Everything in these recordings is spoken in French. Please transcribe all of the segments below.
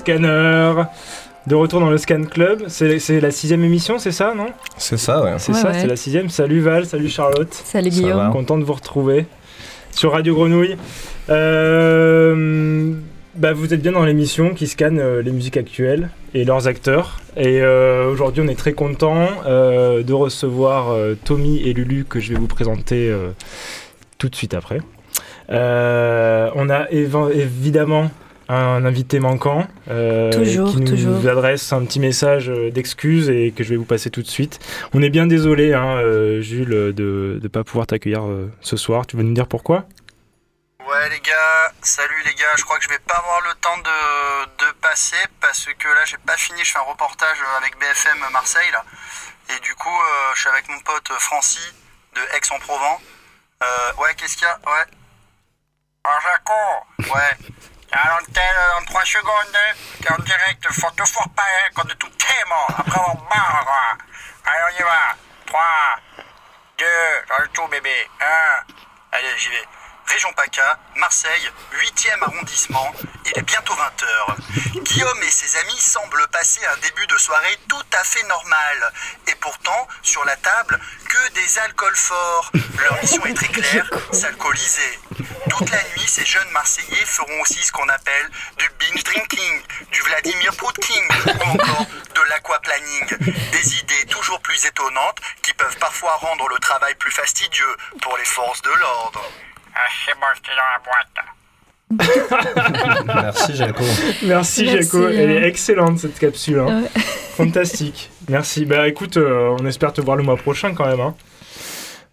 Scanners De retour dans le Scan Club, c'est la sixième émission, c'est ça, non? C'est ça, ouais. C'est ça, c'est la sixième. Salut Val, salut Charlotte. Salut Guillaume. Content de vous retrouver sur Radio Grenouille. Euh, bah, vous êtes bien dans l'émission qui scanne euh, les musiques actuelles et leurs acteurs. Et euh, aujourd'hui, on est très content de recevoir Tommy et Lulu que je vais vous présenter tout de suite après. on a évidemment un invité manquant euh, qui nous adresse un petit message euh, d'excuse et que je vais vous passer tout de suite. On est bien désolé, hein, euh, Jules, de ne pas pouvoir t'accueillir ce soir. Tu veux nous dire pourquoi? Ouais les gars, salut les gars, je crois que je vais pas avoir le temps de, de passer parce que là j'ai pas fini, je fais un reportage avec BFM Marseille là. Et du coup je suis avec mon pote Francis de Aix-en-Provence. ouais qu'est-ce qu'il y a? Ouais. Ah Jaco Ouais. À l'antenne, dans 3 secondes, t'es en direct, faut te fort pas, hein, quand tout mort. Après, on barre, quoi. Allez, on y va. 3, 2, dans le tout, bébé. 1. Allez, j'y vais. Région PACA, Marseille, 8e arrondissement, il est bientôt 20h. Guillaume et ses amis semblent passer un début de soirée tout à fait normal. Et pourtant, sur la table, que des alcools forts. Leur mission est très claire, s'alcooliser. Toute la nuit, ces jeunes Marseillais feront aussi ce qu'on appelle du binge drinking, du Vladimir Poutkin ou encore de l'aquaplaning. Des idées toujours plus étonnantes qui peuvent parfois rendre le travail plus fastidieux pour les forces de l'ordre. Ah, c'est bon, dans la boîte. Merci Jaco. Merci, Jaco. Elle est excellente cette capsule. Hein. Fantastique. Merci. Bah écoute, euh, on espère te voir le mois prochain quand même. Hein.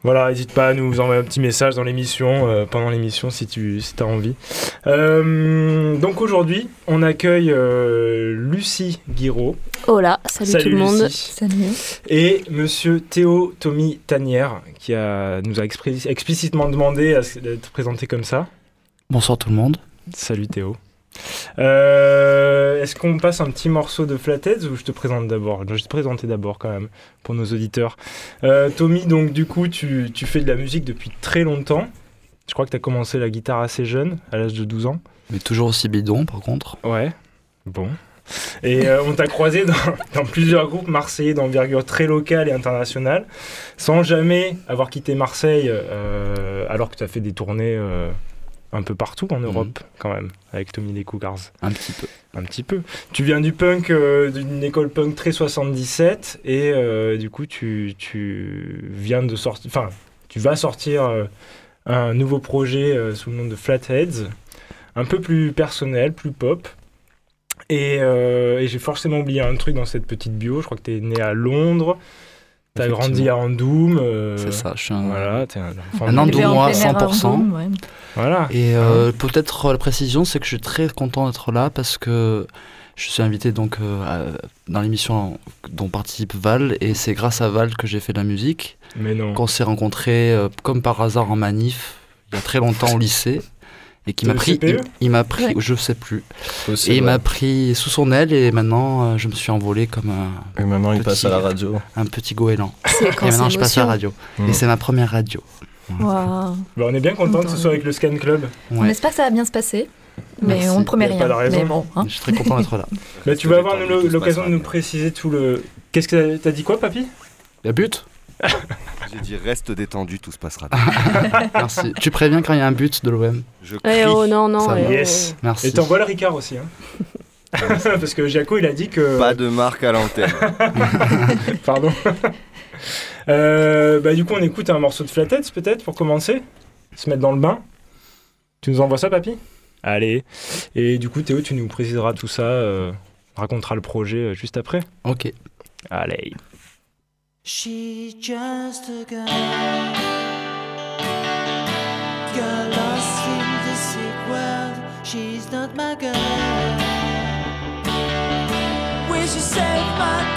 Voilà, n'hésite pas à nous envoyer un petit message dans l'émission, euh, pendant l'émission si tu si as envie. Euh, donc aujourd'hui, on accueille Lucie Guiraud. Hola, salut, tout le monde. Salut. Et monsieur Théo Tommy Tanière, qui a, nous a explicitement demandé d'être présenté comme ça. Bonsoir tout le monde. Salut Théo. Euh, est-ce qu'on passe un petit morceau de Flatheads ou je te présente d'abord? Je vais te présenter d'abord quand même pour nos auditeurs. Euh, Tommy, donc du coup, tu, tu, fais de la musique depuis très longtemps. Je crois que tu as commencé la guitare assez jeune, à l'âge de 12 ans. Mais toujours aussi bidon par contre. Ouais, bon. Et euh, on t'a croisé dans, plusieurs groupes marseillais d'envergure très locale et internationale, sans jamais avoir quitté Marseille, alors que tu as fait des tournées un peu partout en Europe, mhm. quand même, avec Tommy les Cougars. Un petit peu. Un petit peu. Tu viens du punk, d'une école punk très 77, et du coup, tu, tu viens de sortir. Enfin, tu vas sortir un nouveau projet sous le nom de Flatheads, un peu plus personnel, plus pop. Euh, et, j'ai forcément oublié un truc dans cette petite bio. Je crois que tu es né à Londres. Tu as grandi à Andoum. Euh, c'est ça, je suis un, voilà, un, un Andoumois 100%. Voilà. Et euh, peut-être la précision, c'est que je suis très content d'être là parce que je suis invité donc dans l'émission dont participe Val et c'est grâce à Val que j'ai fait de la musique. Mais non. Qu'on s'est rencontrés comme par hasard en manif il y a très longtemps au lycée et qui m'a pris, il, m'a pris, je sais plus, et il m'a pris sous son aile et maintenant euh, je me suis envolé comme un. Et maintenant il passe à la radio. Un petit goéland. Et maintenant je passe à la radio. Et mmh. c'est ma première radio. Wow. Bah, on est bien content que ce soit avec le Scan Club. On espère que ça va bien se passer. Mais on ne promet rien. Mais bon, hein. Je suis très content d'être là. Bah, tu vas avoir l'occasion de nous préciser tout le. Qu'est-ce que t'as dit quoi, papy? La but J'ai dit reste détendu, tout se passera Merci. Tu préviens quand il y a un but de l'OM Je eh oh non, non. Eh yes. Oh. Merci. Et t'envoies le Ricard aussi. Hein. Parce que Jaco, il a dit que. Pas de marque à l'antenne. Pardon. Euh, bah, du coup, on écoute un morceau de Flatheads peut-être pour commencer Se mettre dans le bain. Tu nous envoies ça, papy? Allez. Et du coup, Théo, tu nous préciseras tout ça, euh, racontera le projet euh, juste après. Ok. Allez. She's just a girl, girl lost in the sick world. She's not my girl. Will she save my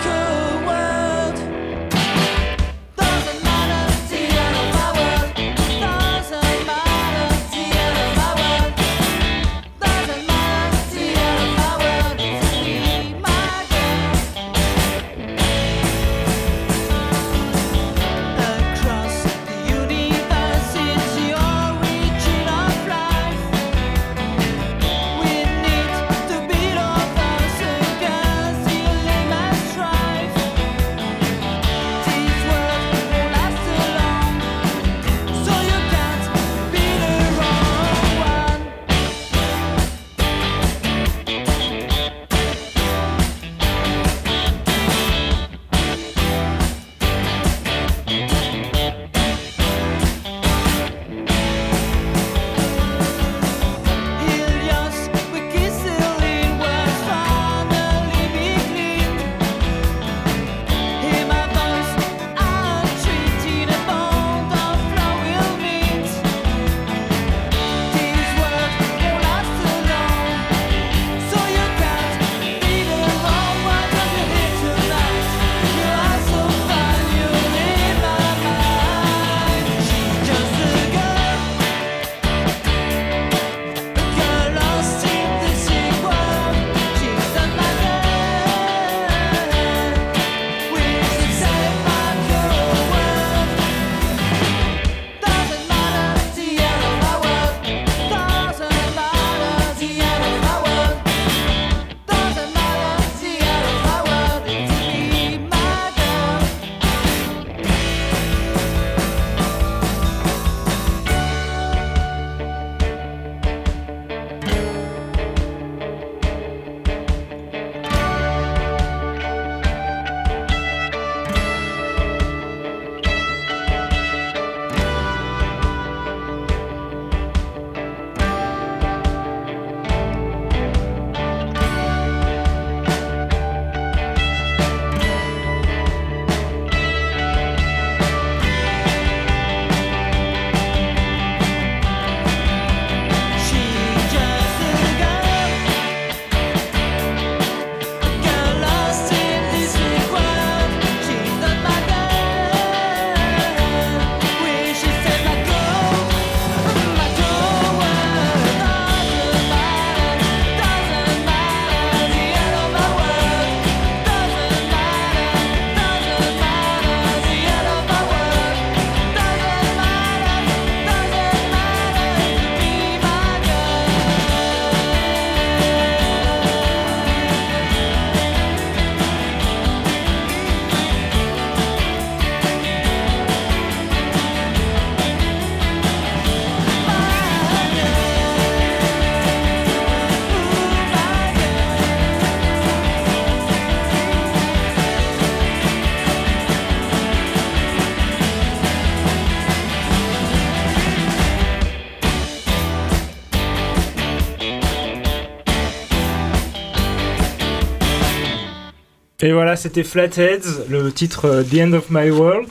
Et voilà, c'était Flatheads, le titre euh, The End of My World.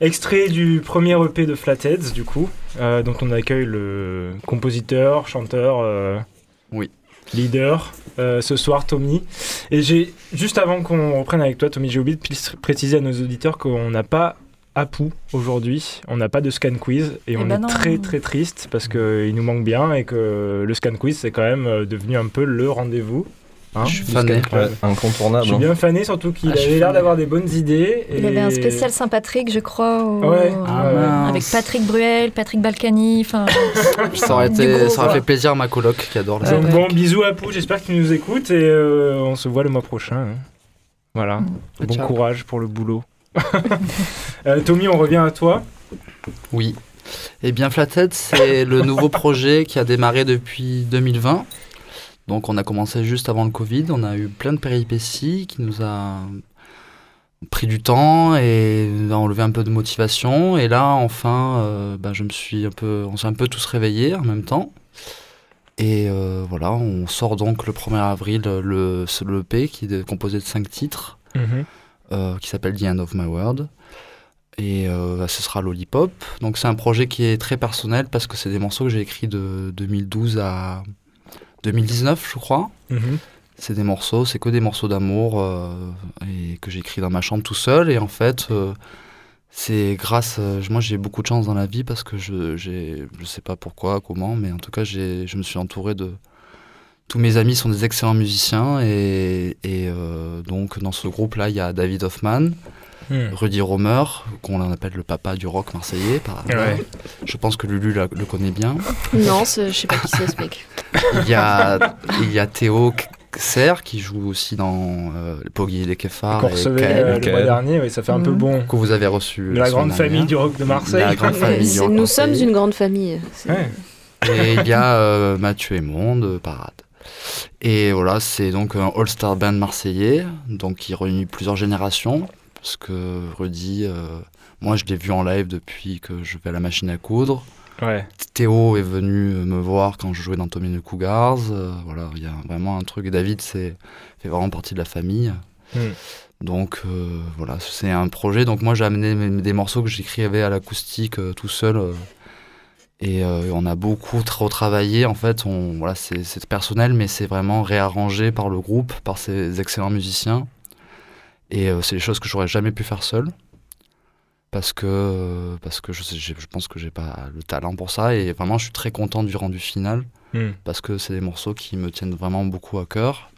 Extrait du premier EP de Flatheads, du coup, euh, dont on accueille le compositeur, chanteur, euh, oui. leader, ce soir, Tommy. Et j'ai, juste avant qu'on reprenne avec toi, Tommy, j'ai oublié de préciser à nos auditeurs qu'on n'a pas Apu aujourd'hui, on n'a pas de scan quiz et, eh on ben est très très triste parce qu'il nous manque bien et que le scan quiz c'est quand même devenu un peu le rendez-vous Hein, je suis fané. incontournable. Je suis bien fané, surtout qu'il ah, avait l'air d'avoir des bonnes idées. Il avait un spécial Saint-Patrick, je crois, ah, avec Patrick Bruel, Patrick Balkany. ça aurait, été, ça aurait fait plaisir à ma coloc qui adore les Donc, Bon, bisous à Pou, j'espère qu'il nous écoute et euh, on se voit le mois prochain. Hein. Voilà. Mm. Bon courage pour le boulot. euh, Tommy, on revient à toi. Oui. Eh bien, Flathead, c'est le nouveau projet qui a démarré depuis 2020 donc on a commencé juste avant le Covid, on a eu plein de péripéties qui nous a pris du temps et a enlevé un peu de motivation. Et là, enfin, euh, bah, je me suis un peu, on s'est un peu tous réveillés en même temps. Et euh, voilà, on sort donc le 1er avril le, le EP qui est composé de 5 titres. Mhm. qui s'appelle The End of My World. Et ce sera Lollipop. Donc c'est un projet qui est très personnel parce que c'est des morceaux que j'ai écrits de 2012 à 2019, je crois. Mhm. C'est des morceaux, c'est que des morceaux d'amour et que j'écris dans ma chambre tout seul. Et en fait, c'est grâce. moi, j'ai beaucoup de chance dans la vie parce que je, je sais pas pourquoi, comment, mais en tout cas, je me suis entouré de, tous mes amis sont des excellents musiciens et, euh, donc dans ce groupe-là, il y a David Hoffman, hmm. Rudy Romer, qu'on appelle le papa du rock marseillais. Par Je pense que Lulu le connaît bien. Non, je sais pas qui c'est ce mec. Il y a, il y a Théo Serre qui joue aussi dans euh, Poggy et les Kefars. Qu'on recevait euh, le mois dernier, oui, ça fait un peu hmm. bon. Que vous avez reçu. la grande famille du rock de Marseille. La grande famille du rock Nous sommes une grande famille. Et il y a euh, Mathieu Aymon de Parade. Et voilà, c'est donc un all-star band marseillais, donc qui réunit plusieurs générations, parce que Rudy, euh, moi je l'ai vu en live depuis que je vais à la machine à coudre. Théo est venu me voir quand je jouais dans Tommy the Cougars. Euh, voilà, il y a vraiment un truc. David c'est, fait vraiment partie de la famille. Hmm. Donc euh, voilà, c'est un projet. Donc moi j'ai amené des morceaux que j'écrivais à l'acoustique tout seul et euh, on a beaucoup trop travaillé. En fait, on, voilà, c'est personnel, mais c'est vraiment réarrangé par le groupe, par ces excellents musiciens. Et euh, c'est des choses que j'aurais jamais pu faire seul. Parce que, parce que je, je pense que j'ai pas le talent pour ça. Et vraiment, je suis très content du rendu final. Hmm. Parce que c'est des morceaux qui me tiennent vraiment beaucoup à cœur.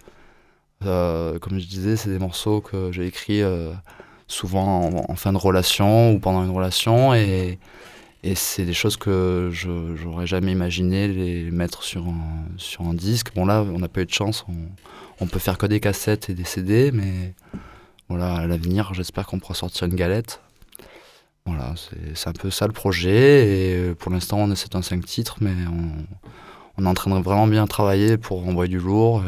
Euh, comme je disais, c'est des morceaux que j'ai écrits souvent en, en, fin de relation ou pendant une relation. Et, et c'est des choses que je n'aurais jamais imaginé les mettre sur un, sur un disque. Bon là, on n'a pas eu de chance, on, on peut faire que des cassettes et des CD, mais voilà, à l'avenir, j'espère qu'on pourra sortir une galette. Voilà, c'est un peu ça le projet. Et pour l'instant, on c'est un 5 titres, mais on, on est en train de vraiment bien travailler pour envoyer du lourd.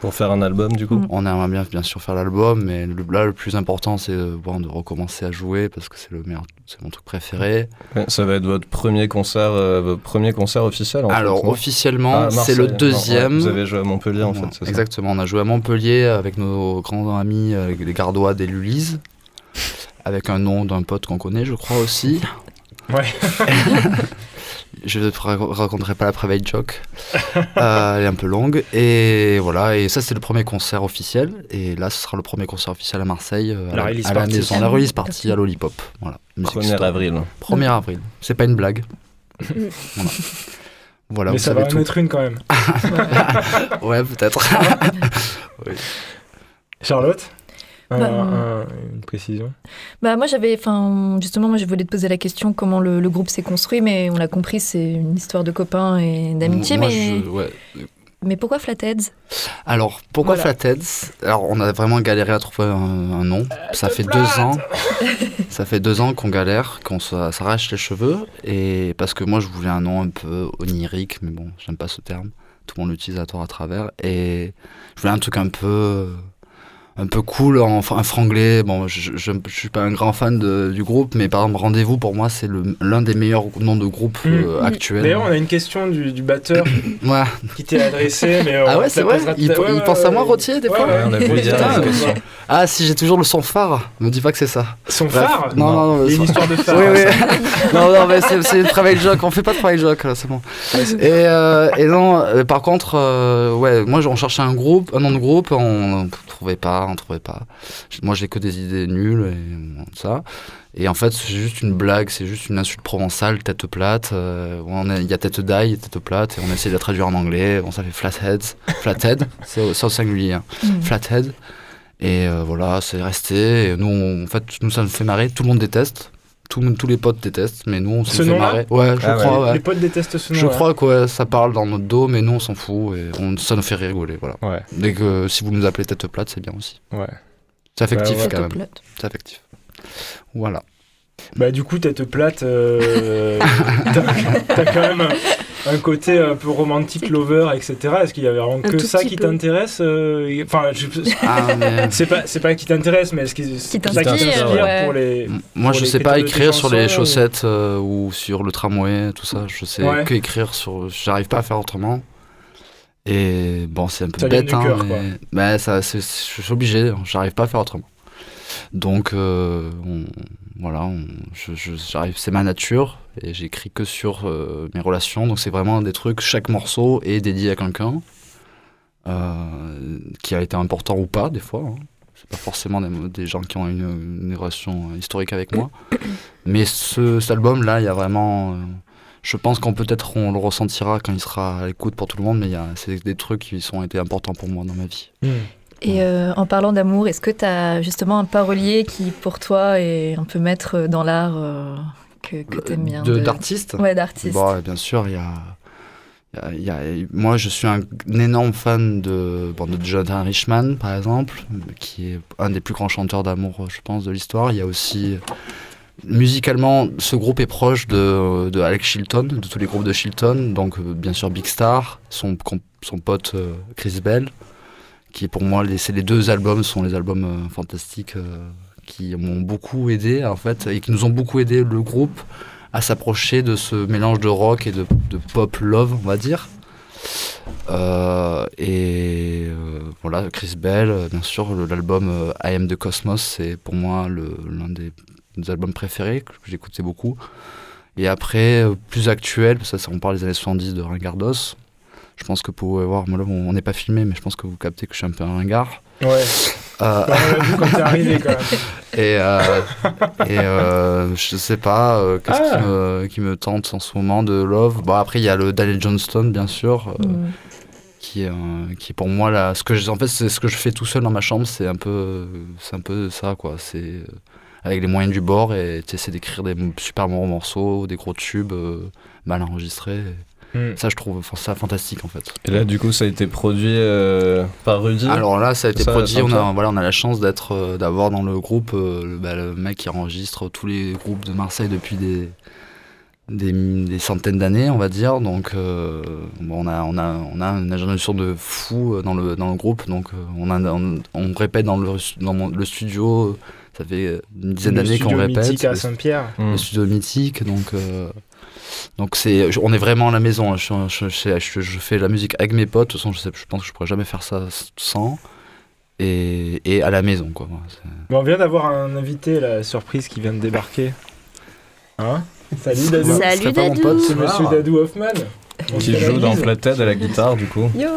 Pour faire un album, du coup mm. On aimerait bien, bien sûr, faire l'album, mais le, là, le plus important, c'est bon, de recommencer à jouer parce que c'est le meilleur, c'est mon truc préféré. ça va être votre premier concert, euh, votre premier concert officiel en Alors, officiellement, ah, c'est le deuxième. vous avez joué à Montpellier, en fait, c'est Exactement, on a joué à Montpellier avec nos grands amis, les Gardois des Lulise, avec un nom d'un pote qu'on connaît, je crois aussi. Ouais. je ne te raconterai pas la private joke. Euh, elle est un peu longue. Et voilà, et ça, c'est le premier concert officiel. Et là, ce sera le premier concert officiel à Marseille, euh, à, la, à la, maison. La release partie à Lollipop. Voilà. 1er avril. 1er avril. C'est pas une blague. voilà. voilà. Mais ça va en être une quand même. ouais, peut-être. Charlotte? Bah, une précision bah, Moi, j'avais. Enfin, justement, moi, je voulais te poser la question comment le, groupe s'est construit, mais on l'a compris, c'est une histoire de copains et d'amitié. Mais... mais pourquoi Flatheads? Alors, pourquoi Flatheads? Alors, on a vraiment galéré à trouver un, nom. ça fait deux ans. ça fait deux ans qu'on galère, qu'on s'arrache les cheveux. Et parce que moi, je voulais un nom un peu onirique, mais bon, j'aime pas ce terme. Tout le monde l'utilise à tort à travers. Et je voulais un truc un peu un peu cool, en, un franglais. Bon, je, je, suis pas un grand fan de, du groupe, mais par exemple, Rendez-vous, pour moi, c'est l'un des meilleurs noms de groupe mm. euh, actuels. D'ailleurs, on a une question du, du batteur ouais. qui t'est adressée. Mais ah ouais, c'est vrai Il, pense à moi, Rotier, des fois on a dire Ah, si j'ai toujours le son phare, me dis pas que c'est ça. Son phare Non, non, non. une histoire de phare. Oui, oui. non, non, mais c'est une travail joke. On fait pas de travail joke, là, c'est bon. Et, euh, et non, euh, par contre, ouais, moi, on cherchait un groupe, un nom de groupe, on ne trouvait pas on trouvait pas. Moi, j'ai que des idées nulles et ça. Et en fait, c'est juste une blague, c'est juste une insulte provençale, tête plate. Euh, il y a tête d'ail, tête plate, et on essaie de la traduire en anglais. Bon, ça fait flatheads. Flathead, c'est au, singulier. Hein. Mm. Flathead. Et euh, voilà, c'est resté. Et nous, en fait, nous, ça nous fait marrer. Tout le monde déteste. Tout, tous les potes détestent, mais nous on se fait marrer. Ouais, je ah crois. Ouais. Les potes détestent ce nom. Je crois que ça parle dans notre dos, mais nous on s'en fout et on, ça nous fait rigoler. Voilà. Ouais. Dès que si vous nous appelez tête plate, c'est bien aussi. Ouais. C'est affectif bah, quand même. C'est affectif. Voilà. Bah du coup, tête plate, euh, t'as quand même un, côté un peu romantique, lover, etc. Est-ce qu'il y avait vraiment que ça qui t'intéresse euh, Enfin, ah, c'est pas c'est pas qui t'intéresse, mais est-ce que c'est ça qui t'inspire pour les Moi, je sais pas écrire sur les chaussettes euh, ou sur le tramway, tout ça. Je sais que écrire sur. J'arrive pas à faire autrement. Et bon, c'est un peu bête, hein, mais, mais ça, je suis obligé. J'arrive pas à faire autrement. Donc, voilà, j'arrive, c'est ma nature et j'écris que sur mes relations. Donc, c'est vraiment des trucs, chaque morceau est dédié à quelqu'un qui a été important ou pas, des fois. Hein c'est pas forcément des, gens qui ont une, relation historique avec moi. Mais ce, cet album-là, il y a vraiment. Euh, je pense qu'on peut-être on le ressentira quand il sera à l'écoute pour tout le monde, mais c'est des trucs qui ont été importants pour moi dans ma vie. Hmm. Et euh, en parlant d'amour, est-ce que tu as justement un parolier qui, pour toi, est un peu maître dans l'art euh, que, que tu aimes bien D'artiste? Ouais, d'artiste. Bon, bien sûr, il y a moi, je suis un, énorme fan de, bon, de Jonathan Richman, par exemple, qui est un des plus grands chanteurs d'amour, je pense, de l'histoire. Il y a aussi, musicalement, ce groupe est proche de, de, Alex Chilton, de tous les groupes de Chilton. Donc, euh, bien sûr, Big Star, son, son pote euh, Chris Bell, qui pour moi, les, les deux albums sont les albums euh, fantastiques qui m'ont beaucoup aidé, en fait, et qui nous ont beaucoup aidé, le groupe à s'approcher de ce mélange de rock et de, pop love, on va dire. Euh, et euh, voilà, Chris Bell, bien sûr, l'album euh, I Am the Cosmos, c'est pour moi l'un des, albums préférés que j'écoutais beaucoup. Et après, plus actuel, ça, ça on parle des années 70 de Ringardos. Je pense que pour voir, moi on n'est pas filmé, mais je pense que vous captez que je suis un peu un ringard. Ouais. Euh... quand arrivé quand même. Et, euh, et euh, je sais pas, euh, qu'est-ce qui, ah. me, qui, me, tente en ce moment de Love. Bon, après, il y a le Daniel Johnston, bien sûr, euh, mm. qui, est, qui pour moi là. Ce que je, en fait, c'est ce que je fais tout seul dans ma chambre, c'est un peu, c'est un peu ça, quoi. C'est avec les moyens du bord et tu essaies d'écrire des super bons morceaux, des gros tubes mal enregistrés. Hmm. Ça, je trouve ça fantastique en fait. Et là, du coup, ça a été produit euh, par Rudy Alors là, ça a été produit. On a, voilà, on a la chance d'être, euh, d'avoir dans le groupe euh, bah, le, mec qui enregistre tous les groupes de Marseille depuis des, des, centaines d'années, on va dire. Donc, on, a, on, a, on a une ingénierie de fou dans le, dans le groupe. Donc, on, a, on, répète dans le, dans le studio. Ça fait une dizaine d'années qu'on répète. Le studio mythique à Saint-Pierre. Le studio mythique, donc donc c'est, on est vraiment à la maison. Hein. Je, je, je, fais la musique avec mes potes. De toute façon, je, sais, je pense que je pourrais jamais faire ça sans. Et, et à la maison, quoi. on vient d'avoir un invité, la surprise, qui vient de débarquer. Hein? Salut Dadou. Salut Dadou. C'est Monsieur Dadou Hoffman. Qui joue dans Flathead à la guitare, du coup. Yo,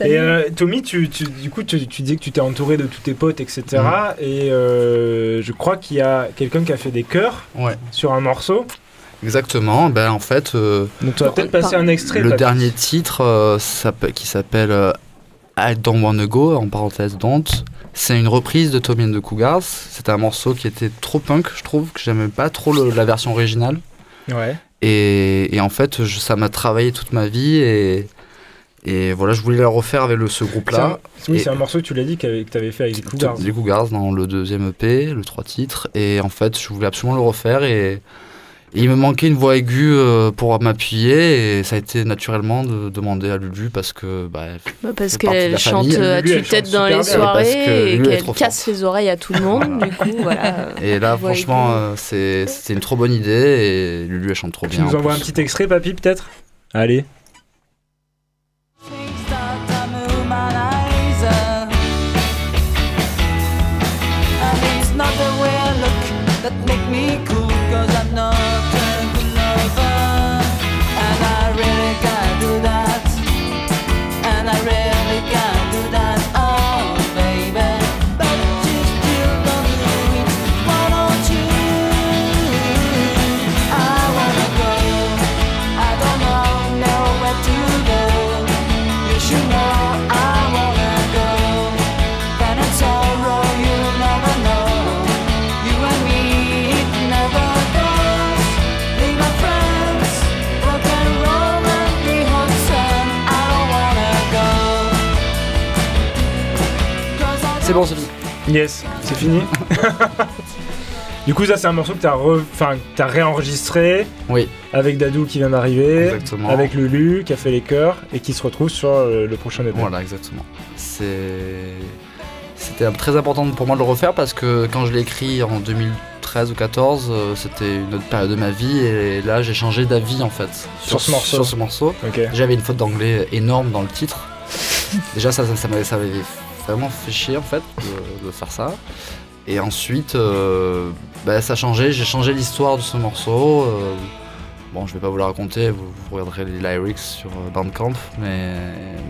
et euh, Tommy, tu, tu, du coup, tu, tu dis que tu t'es entouré de tous tes potes, etc. Mm. Et euh, je crois qu'il y a quelqu'un qui a fait des chœurs ouais. sur un morceau. Exactement. Ben, en fait. Euh, Donc, tu vas peut-être passer un extrait. Le dernier titre euh, qui s'appelle euh, I Don't Wanna Go, en parenthèse Don't, c'est une reprise de Tommy and the Cougars. C'était un morceau qui était trop punk, je trouve, que j'aimais pas trop la version originale. Ouais. Et, et en fait, ça m'a travaillé toute ma vie et. Et voilà, je voulais la refaire avec le, ce groupe-là. Oui, c'est un morceau, tu l'as dit, que tu avais fait avec les Cougars. Les Cougars dans le deuxième EP, le trois titres. Et en fait, je voulais absolument le refaire. Et, il me manquait une voix aiguë euh, pour m'appuyer et ça a été naturellement de demander à Lulu parce que bah, bah parce qu'elle chante à tue-tête dans les soirées et qu'elle casse les oreilles à tout le monde du coup voilà. Et là franchement euh, c'est c'était une trop bonne idée et Lulu elle chante trop bien tu nous envoies un petit extrait papy peut-être? Allez bon, c'est fini. Yes, c'est fini. du coup, ça, c'est un morceau que tu as, as, réenregistré. Oui. Avec Dadou qui vient d'arriver. Exactement. Avec Lulu qui a fait les chœurs et qui se retrouve sur euh, le, prochain EP. Voilà, exactement. C'est. C'était très important pour moi de le refaire parce que quand je l'ai écrit en 2013 ou 14, euh, c'était une autre période de ma vie et là j'ai changé d'avis en fait sur, ce morceau. Sur ce morceau. J'avais une faute d'anglais énorme dans le titre. Déjà ça, ça, ça m'avait vraiment fait chier en fait de, faire ça. Et ensuite, bah, ça a changé. J'ai changé l'histoire de ce morceau. Bon, je vais pas vous la raconter, vous, regarderez les lyrics sur Bandcamp, mais,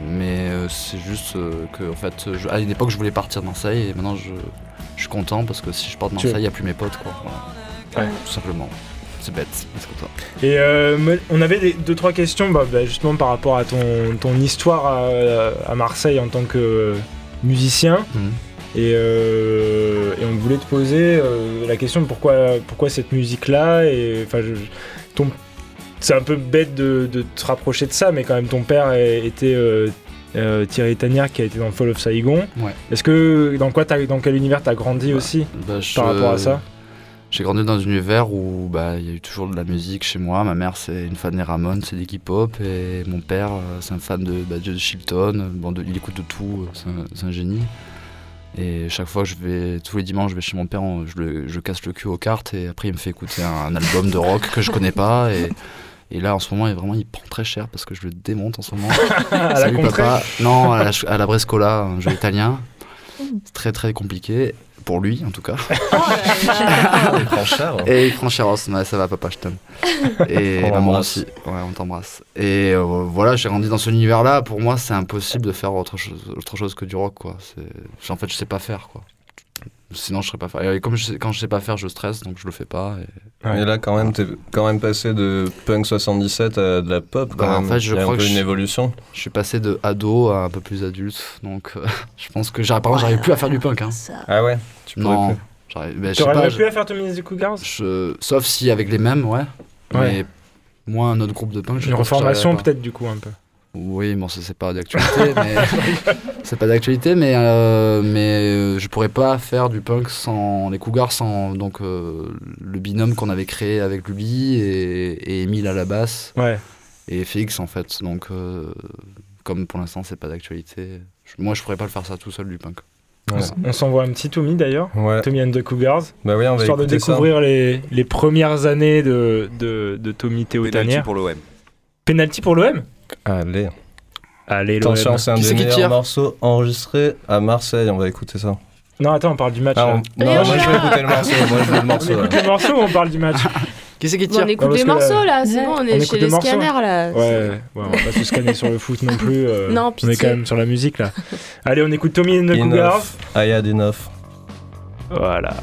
mais c'est juste que, en fait, à une époque, je voulais partir de Marseille et maintenant, je, je suis content parce que si je pars de Marseille, il n'y a plus mes potes, quoi. Tout simplement. C'est bête. Et euh, on avait des, deux, trois questions, bah, bah, justement par rapport à ton, ton histoire à, Marseille en tant que musicien. Mhm. Et, euh, et, on voulait te poser euh, la question de pourquoi, pourquoi cette musique-là. Et enfin, c'est un peu bête de, de, te rapprocher de ça, mais quand même, ton père était euh, Thierry Tanière qui a été dans Fall of Saigon. Est-ce que dans quoi dans quel univers t'as grandi bah, aussi bah, par rapport à ça? J'ai grandi dans un univers où bah, il y a eu toujours de la musique chez moi. Ma mère c'est une fan des Ramones, c'est des hip-hop et mon père euh, c'est un fan de, bah, de Shilton. Bon, il écoute de tout, euh, c'est un, génie. Et chaque fois je vais, tous les dimanches, je vais chez mon père, je, je casse le cul aux cartes et après il me fait écouter un, un album de rock que je connais pas et et là, en ce moment, il, vraiment, il prend très cher parce que je le démonte en ce moment. à Salut, la papa. Non, à la, à la, Brescola, un jeu italien. C'est très très compliqué. Pour lui, en tout cas. Oh il prend cher. Hein. Et il prend cher. ça va, papa, je t'aime. Et maman aussi. Ouais, on t'embrasse. Et euh, voilà, j'ai grandi dans ce univers-là. Pour moi, c'est impossible de faire autre chose, autre chose que du rock, quoi. En fait, je sais pas faire, quoi. Sinon, je serais pas faire. Et comme je sais, quand je sais pas faire, je stresse, donc je le fais pas. Et, là, quand même, t'es quand même passé de punk 77 à de la pop. Quand bah, En fait, je crois que une évolution. Je suis passé de ado à un peu plus adulte, donc euh, je pense que j'arrive, j'arrive plus à faire du punk. Hein. Ah ouais? Tu non. Plus. tu n'arrives plus à faire Tommy the Cougars? je... Sauf si avec les mêmes, ouais. Mais moi, un autre groupe de punk. Une reformation peut-être du coup un peu. Oui, bon, ça c'est pas d'actualité, mais c'est pas d'actualité, mais euh, mais euh, je pourrais pas faire du punk sans les Cougars, sans donc euh, le binôme qu'on avait créé avec lui et, et Emile à la basse, ouais. et Félix en fait. Donc comme pour l'instant c'est pas d'actualité, moi je pourrais pas le faire ça tout seul du punk. On s'envoie un petit Tommy d'ailleurs, Tommy and the Cougars, bah oui, on va histoire de découvrir les, les, premières années de, de, de Tommy Théotanière. Penalty pour l'OM. Penalty pour l'OM Allez. Allez, Attention, c'est un des meilleurs morceaux enregistrés à Marseille. On va écouter ça. Non, attends, on parle du match. Ah, non, moi je vais écouter le morceau. Moi, je veux le morceau. On écoute le morceau ou on parle du match Qui c'est qui tire On écoute les morceaux là, c'est bon, on est chez les scanners là. Ouais, ouais, on va pas se scanner sur le foot non plus. Euh, non, pitié. On est quand même sur la musique là. Allez, on écoute Tommy and the Cougars. I had enough. Voilà.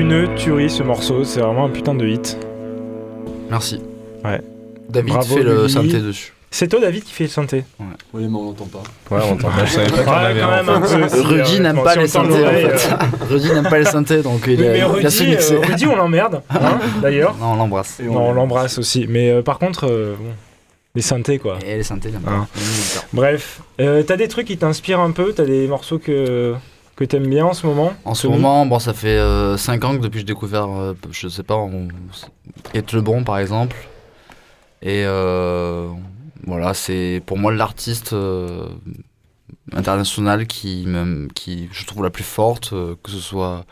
Une tuerie ce morceau, c'est vraiment un putain de hit. Merci. Ouais. David fait le synthé dessus. C'est toi, David, qui fait le synthé Ouais. Oui, mais on l'entend pas. Ouais, on entend pas. Je savais pas quand même un peu. Rudy n'aime pas les synthés, en fait. Rudy n'aime pas les synthés, donc il, est, Rudy, euh, Rudy, on l'emmerde, hein, d'ailleurs. Non, on l'embrasse. Non, on l'embrasse aussi. Mais euh, par contre, euh, bon, les synthés, quoi. Et les synthés, j'aime hein. Bref, t'as des trucs qui t'inspirent un peu T'as des morceaux que que t'aimes bien en ce moment En ce moment, bon, ça fait 5 ans que depuis que j'ai découvert, je sais pas, on... Être le bon par exemple. Et voilà, c'est pour moi l'artiste euh, international qui, qui, je trouve, la plus forte, euh, que ce soit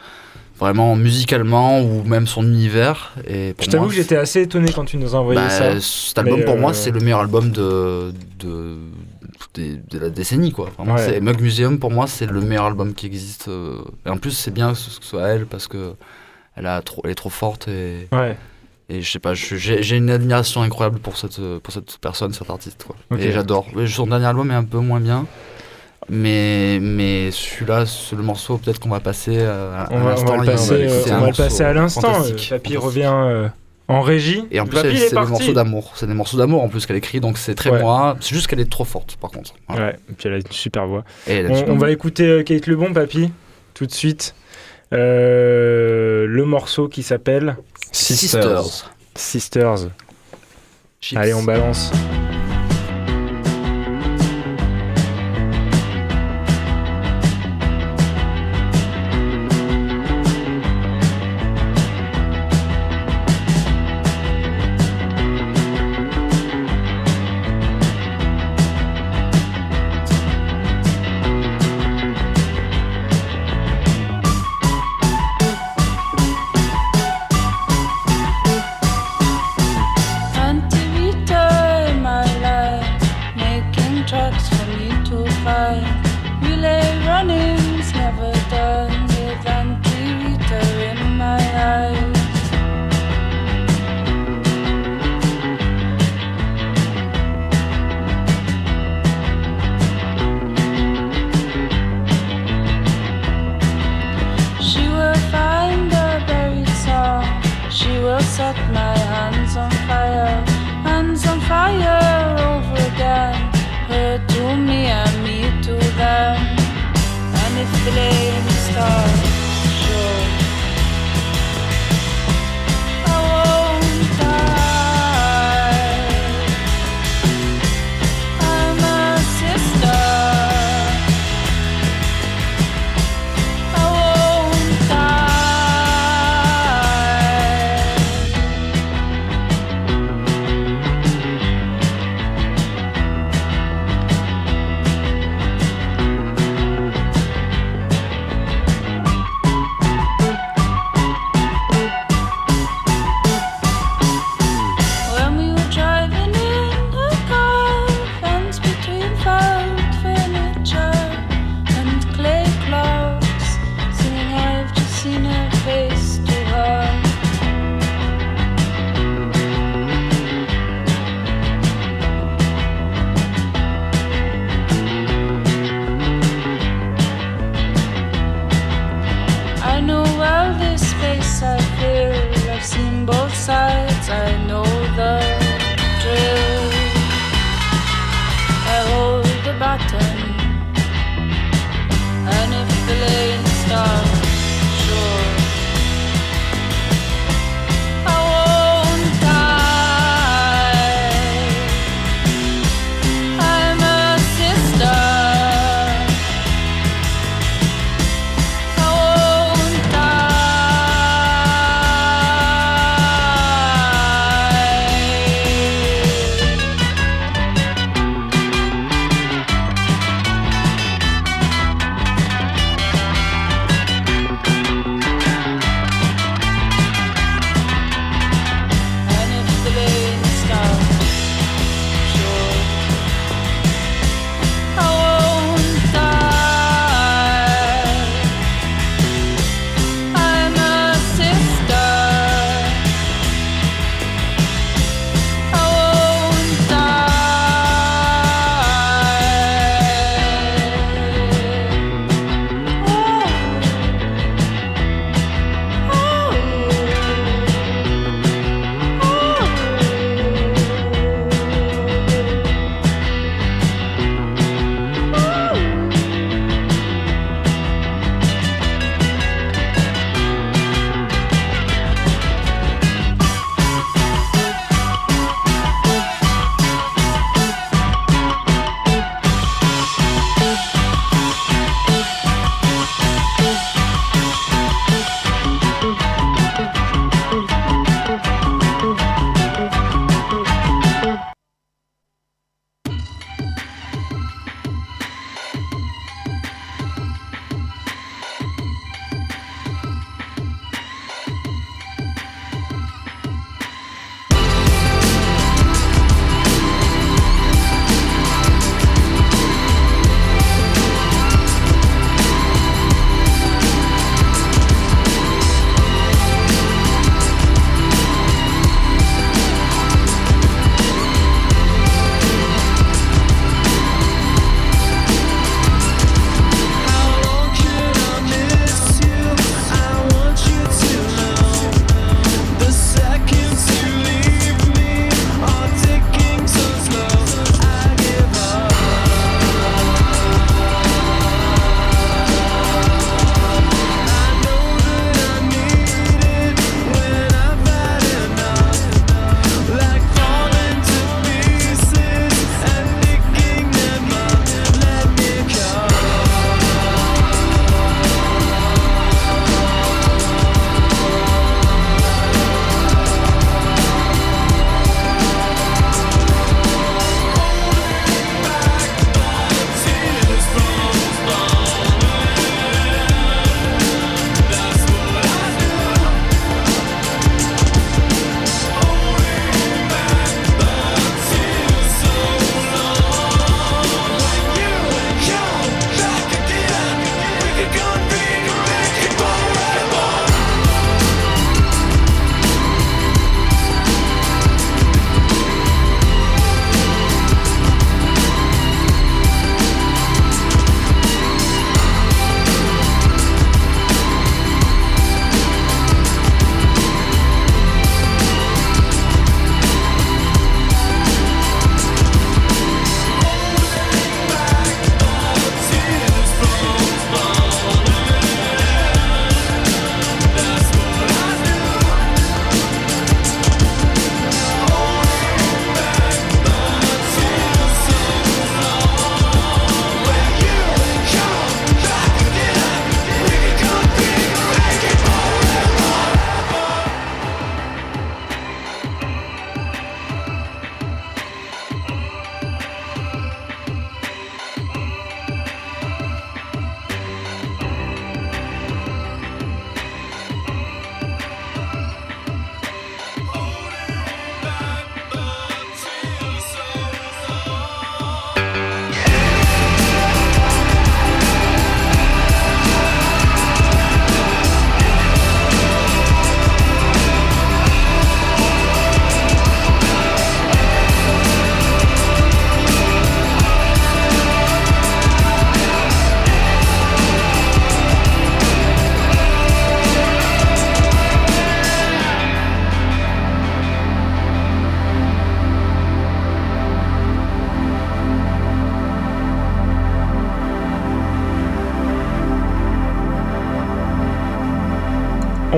vraiment musicalement ou même son univers. Et je t'avoue que j'étais assez étonné quand tu nous as envoyé bah, ça. Cet album, pour moi, euh, c'est le meilleur album de, de, de, la décennie. Quoi. Vraiment, Mug Museum, pour moi, c'est le meilleur album qui existe. Et en plus, c'est bien que ce soit elle parce que elle, a trop, elle est trop forte. Et... Ouais. Et je sais pas, j'ai une admiration incroyable pour cette, pour cette personne, cet artiste. Quoi. Et j'adore. Son dernier album est un peu moins bien. Mais, mais celui-là, le morceau, peut-être qu'on va passer à, l'instant. On va le passer, on va le passer à l'instant. Papy revient euh, en régie. Et en plus, c'est des morceaux d'amour. C'est des morceaux d'amour en plus qu'elle écrit, donc c'est très moi. C'est juste qu'elle est trop forte, par contre. Ouais, et puis elle a une super voix. on, va écouter euh, Kate Lebon, Papy, tout de suite. Euh, le morceau qui s'appelle Sisters. Sisters. Allez, on balance. me, I'm me to them. And if the day stars.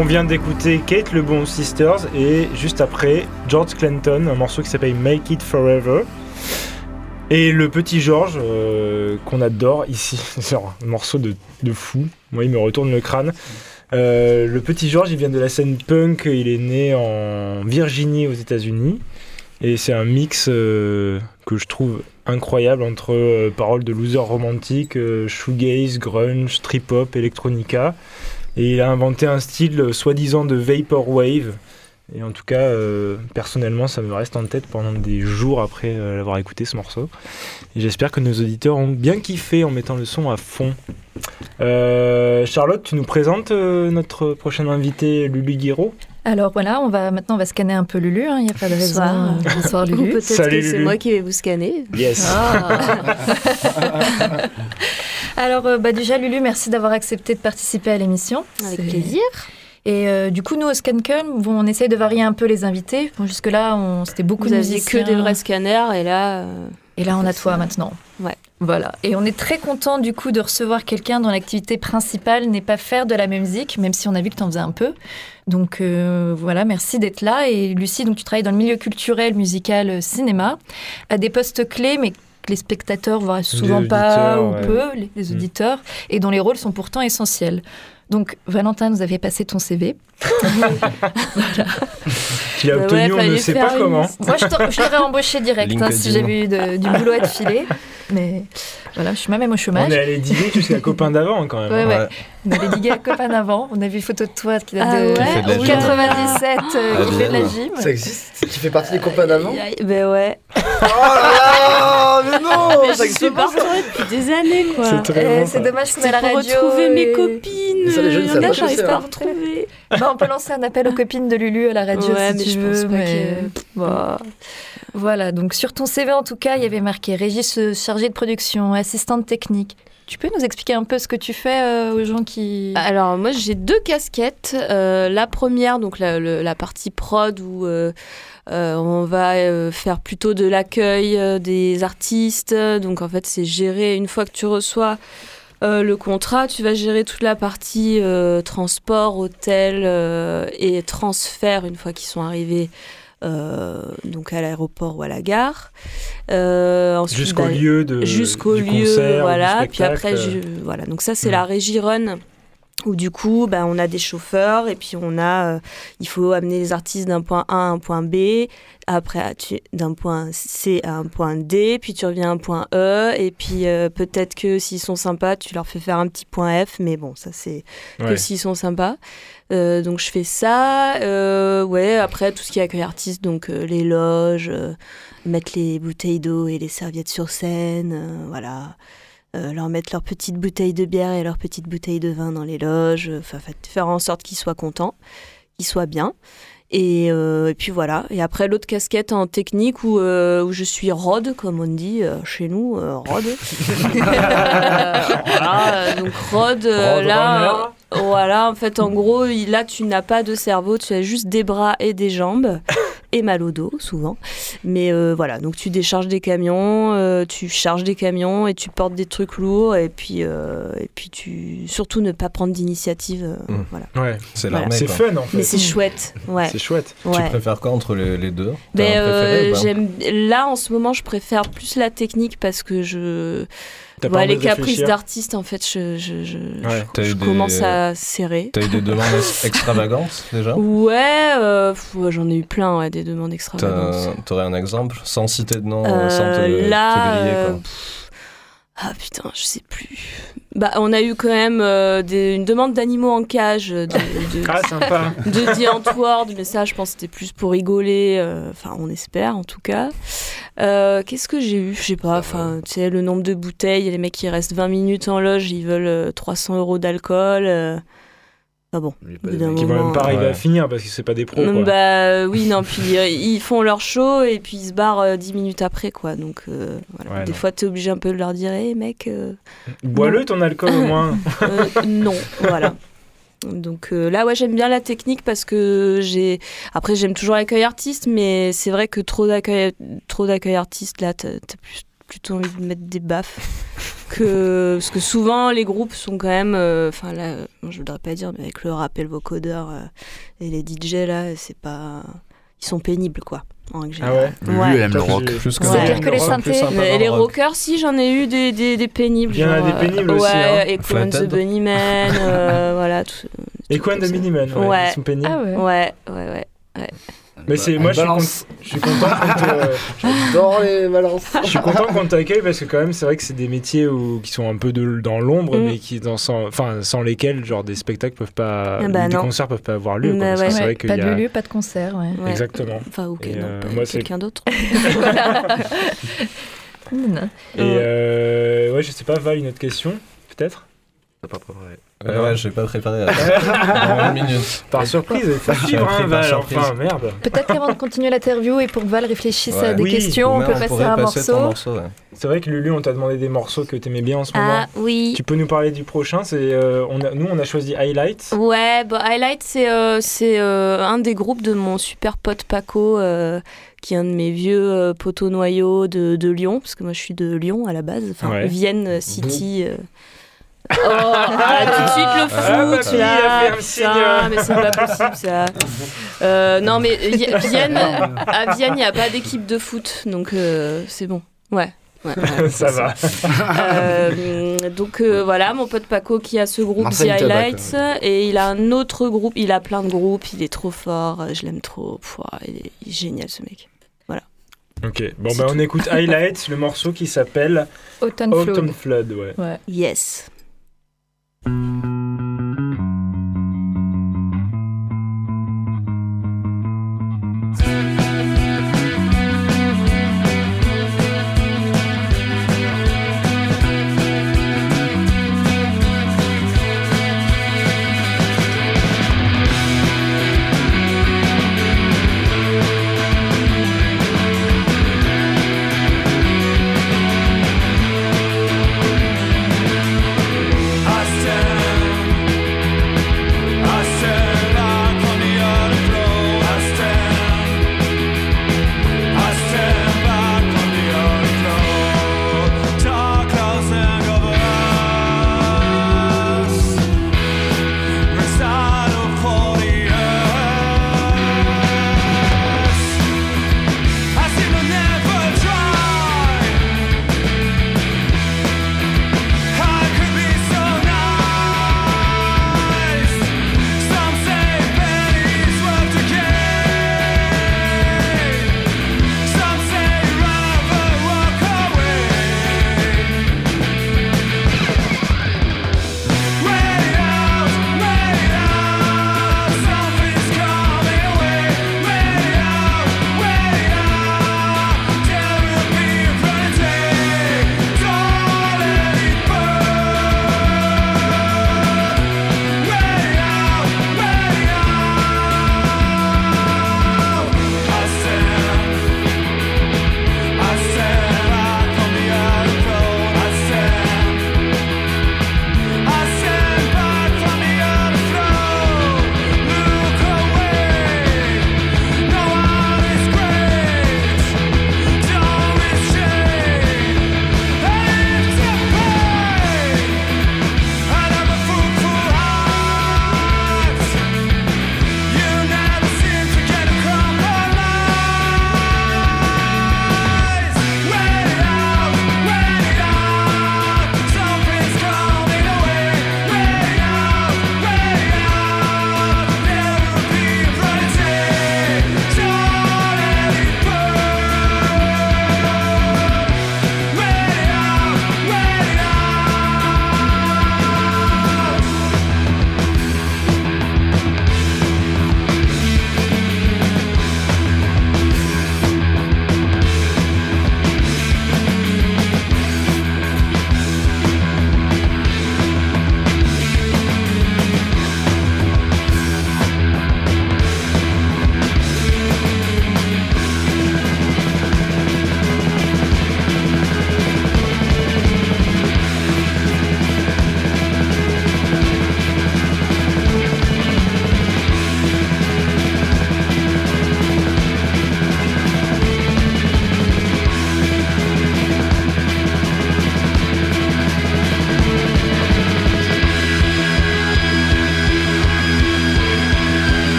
On vient d'écouter Kate Le Bon Sisters et juste après George Clinton, un morceau qui s'appelle Make It Forever. Et le petit George, euh, qu'on adore ici, c'est un morceau de, fou. Moi, il me retourne le crâne. Euh, le petit George, il vient de la scène punk. Il est né en Virginie, aux États-Unis. Et c'est un mix euh, que je trouve incroyable entre paroles de loser romantique, shoegaze, grunge, trip-hop, electronica. Et il a inventé un style euh, soi-disant de vaporwave. Et en tout cas, euh, personnellement, ça me reste en tête pendant des jours après euh, l'avoir écouté ce morceau. Et j'espère que nos auditeurs ont bien kiffé en mettant le son à fond. Charlotte, tu nous présentes notre prochain invité, Lulu Guiraud alors voilà, on va maintenant on va scanner un peu Lulu. Hein, il n'y a pas de raison. Bonsoir, Lulu. Peut-être que c'est moi qui vais vous scanner. Yes. Ah. Alors, euh, bah, déjà, Lulu, merci d'avoir accepté de participer à l'émission. Avec plaisir. Et euh, du coup, nous, au ScanCon, bon, on essaye de varier un peu les invités. Bon, Jusque-là, c'était beaucoup Vous de musiciens. que des vrais scanners, et là... Euh, et là, on a toi maintenant. Ouais. Voilà. Et on est très content, du coup, de recevoir quelqu'un dont l'activité principale n'est pas faire de la musique, même si on a vu que tu en faisais un peu. Donc, voilà, merci d'être là. Et Lucie, donc, tu travailles dans le milieu culturel, musical, cinéma, à des postes clés, mais les spectateurs voient souvent pas ou peu, les, mm. auditeurs, et dont les rôles sont pourtant essentiels. Donc, Valentin, nous avait passé ton CV. Tu l'as bah obtenu, on ne sait pas comment. Moi, je t'aurais embauché direct hein, si j'avais eu du boulot à te filer. Mais voilà, je suis même au chômage. On est allé dîner jusqu'à copain d'avant quand même. Ouais, ouais. On avait copain d'avant. On a vu une photo de toi qui date ah de, 97 euh, qui fait de la gym. Ça existe Tu fais partie des copains d'avant Ben ouais. Oh là là Mais non mais Ça existe pas depuis des années quoi. C'est eh, dommage qu'on ait la radio. retrouver mes copines. Ça, les jeunes, ça j'arrive pas à retrouver. Bah, on peut lancer un appel aux copines de Lulu à la radio si tu veux. Mais... Bah, voilà, donc sur ton CV en tout cas, il y avait marqué Régis euh, chargé de production, assistante technique. Tu peux nous expliquer un peu ce que tu fais euh, aux gens qui... Alors moi j'ai deux casquettes. Euh, la première, donc la, partie prod où on va faire plutôt de l'accueil des artistes. Donc en fait c'est gérer une fois que tu reçois... le contrat, tu vas gérer toute la partie transport, hôtel et transfert une fois qu'ils sont arrivés euh, donc à l'aéroport ou à la gare. Euh, jusqu'au bah, lieu de jusqu'au lieu, voilà. Puis après, voilà. Donc ça c'est hmm. la régie run où du coup, bah, on a des chauffeurs et puis on a, euh, il faut amener les artistes d'un point A à un point B, après d'un point C à un point D, puis tu reviens à un point E, et puis peut-être que s'ils sont sympas, tu leur fais faire un petit point F, mais bon, ça c'est que s'ils sont sympas. Euh, donc je fais ça. Euh, ouais, après tout ce qui est accueil artiste, donc euh, les loges, mettre les bouteilles d'eau et les serviettes sur scène, voilà. Leur mettre leurs petites bouteilles de bière et leurs petites bouteilles de vin dans les loges, enfin faire en sorte qu'ils soient contents, qu'ils soient bien. Et, et, puis voilà. Et après, l'autre casquette en technique où, où je suis rod, comme on dit chez nous, rod. voilà, donc rod, là, voilà, en fait, en gros, là, tu n'as pas de cerveau, tu as juste des bras et des jambes, et mal au dos, souvent. Mais euh, voilà, donc tu décharges des camions, euh, tu charges des camions et tu portes des trucs lourds, et puis, euh, et puis tu. Surtout ne pas prendre d'initiative. Mmh. Voilà. Ouais, c'est C'est fun, en fait. Mais c'est chouette. Ouais. C'est chouette. Tu préfères quoi entre les, deux? Ben, j'aime Là, en ce moment, je préfère plus la technique parce que je les caprices d'artistes, en fait, je, je, je, commence à serrer. T'as eu des demandes extravagantes déjà Ouais, euh, j'en ai eu plein, ouais, des demandes extravagantes. T'aurais un exemple Sans citer de nom, euh, sans te, là, griller, quoi. Euh, ah putain, je sais plus. Bah, on a eu quand même euh, une demande d'animaux en cage de, de, ah, sympa. de mais ça, je pense que c'était plus pour rigoler. Euh, enfin, on espère en tout cas. Euh, qu'est-ce que j'ai eu? Je sais pas. Enfin, tu sais, le nombre de bouteilles, les mecs qui restent 20 minutes en loge, ils veulent 300 euros d'alcool. Ah bon. Qui vont même pas arriver à finir parce que c'est pas des pros. Quoi. Bah oui, non, puis euh, ils font leur show et puis ils se barrent 10 euh, minutes après, quoi. Donc euh, voilà. des fois, tu es obligé un peu de leur dire, hé mec. Bois-le ton alcool au moins. non, voilà. Donc là, ouais, j'aime bien la technique parce que j'ai. Après, j'aime toujours l'accueil artiste, mais c'est vrai que trop d'accueil, trop d'accueil artiste, là, t'as plus plutôt envie de mettre des baffes. Que parce que souvent les groupes sont quand même enfin là je voudrais pas dire mais avec le rap et le vocodeur et les DJ là c'est pas ils sont pénibles quoi en Ah ouais, Lui, aime le rock. Plus que, ouais. que les synthés. Et les rockers, si, j'en ai eu des, des, des pénibles. Il y en a des pénibles aussi. Ouais, hein. Echo and the Bunnymen, euh, voilà. Tout, Echo and the Bunnymen, ouais. ouais. Ils sont pénibles. Ah ouais. Ouais, ouais, ouais. Ouais. Mais c'est moi je suis, je suis, content J'adore les balances. je suis content qu'on t'accueille parce que quand même c'est vrai que c'est des métiers où, qui sont un peu de, dans l'ombre mm. mais qui dans sans, enfin sans lesquels genre des spectacles peuvent pas ah bah des concerts peuvent pas avoir lieu bah ouais. vrai pas de lieu pas de concert ouais. exactement enfin ok non, euh, moi quelqu'un d'autre et euh, ouais je sais pas Val une autre question peut-être? Pas préparé. Euh, ouais, j'ai pas préparé. une minute. Par surprise, effectivement, hein, Val, enfin, merde. Peut-être qu'avant de continuer l'interview et pour que Val réfléchisse à des questions, on peut passer à un morceau. C'est vrai que Lulu, on t'a demandé des morceaux que t'aimais bien en ce moment. Ah oui. Tu peux nous parler du prochain C'est euh, on Nous, on a choisi Highlight. Ouais, bah, Highlight, c'est euh, c'est un des groupes de mon super pote Paco qui est un de mes vieux poteaux noyaux de, de, Lyon, parce que moi je suis de Lyon à la base, enfin Vienne City. Oh, ah, tout de suite le ah, foot, là, putain, mais c'est pas possible ça. Euh, non, mais Vienne, à Vienne, il n'y a pas d'équipe de foot, donc euh, c'est bon. Ouais. Ouais, ça va. Euh, donc euh, voilà, mon pote Paco qui a ce groupe The Highlights et il a un autre groupe, il a plein de groupes, il est trop fort, je l'aime trop, Pouah, il, est, génial ce mec. Voilà. Ok, bon bah on écoute Highlights, le morceau qui s'appelle Autumn, Autumn Flood. ouais. ouais. Yes. Mm-hmm.